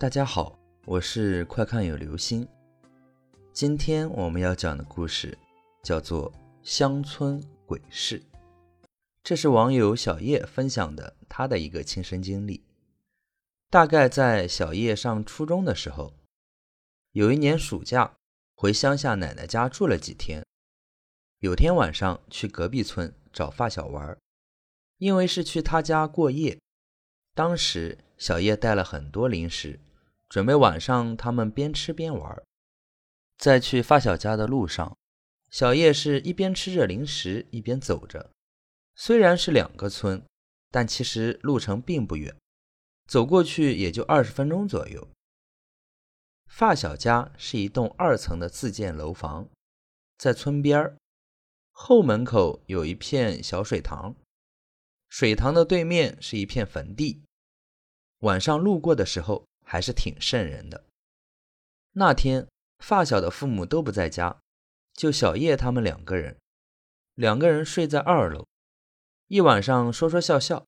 大家好，我是快看有流星。今天我们要讲的故事叫做《乡村鬼事》，这是网友小叶分享的他的一个亲身经历。大概在小叶上初中的时候，有一年暑假回乡下奶奶家住了几天，有天晚上去隔壁村找发小玩，因为是去他家过夜。当时小叶带了很多零食，准备晚上他们边吃边玩。在去发小家的路上，小叶是一边吃着零食一边走着。虽然是两个村，但其实路程并不远，走过去也就二十分钟左右。发小家是一栋二层的自建楼房，在村边儿，后门口有一片小水塘，水塘的对面是一片坟地。晚上路过的时候还是挺瘆人的。那天发小的父母都不在家，就小叶他们两个人，两个人睡在二楼，一晚上说说笑笑，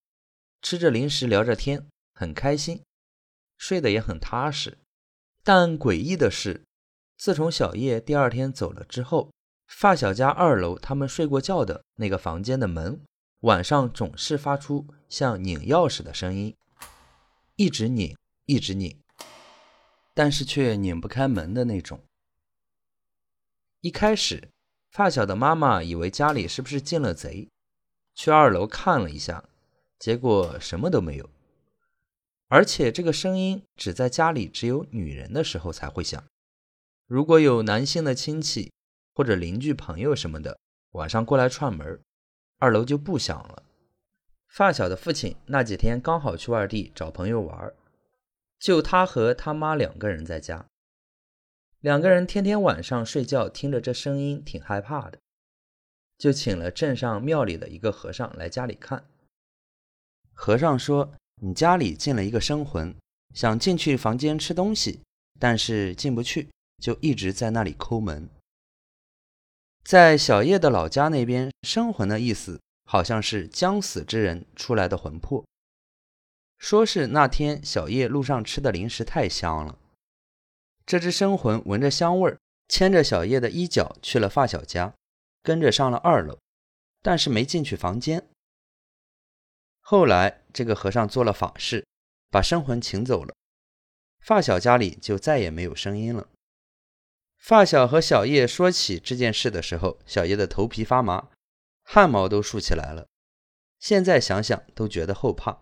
吃着零食聊着天，很开心，睡得也很踏实。但诡异的是，自从小叶第二天走了之后，发小家二楼他们睡过觉的那个房间的门，晚上总是发出像拧钥匙的声音。一直拧，一直拧，但是却拧不开门的那种。一开始，发小的妈妈以为家里是不是进了贼，去二楼看了一下，结果什么都没有。而且这个声音只在家里只有女人的时候才会响，如果有男性的亲戚或者邻居朋友什么的晚上过来串门，二楼就不响了。发小的父亲那几天刚好去外地找朋友玩，就他和他妈两个人在家。两个人天天晚上睡觉听着这声音，挺害怕的，就请了镇上庙里的一个和尚来家里看。和尚说：“你家里进了一个生魂，想进去房间吃东西，但是进不去，就一直在那里抠门。”在小叶的老家那边，生魂的意思。好像是将死之人出来的魂魄。说是那天小叶路上吃的零食太香了，这只生魂闻着香味儿，牵着小叶的衣角去了发小家，跟着上了二楼，但是没进去房间。后来这个和尚做了法事，把生魂请走了，发小家里就再也没有声音了。发小和小叶说起这件事的时候，小叶的头皮发麻。汗毛都竖起来了，现在想想都觉得后怕。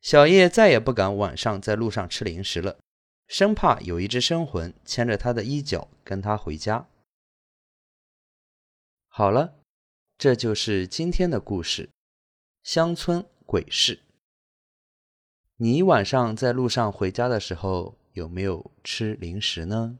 小叶再也不敢晚上在路上吃零食了，生怕有一只生魂牵着他的衣角跟他回家。好了，这就是今天的故事——乡村鬼事。你晚上在路上回家的时候有没有吃零食呢？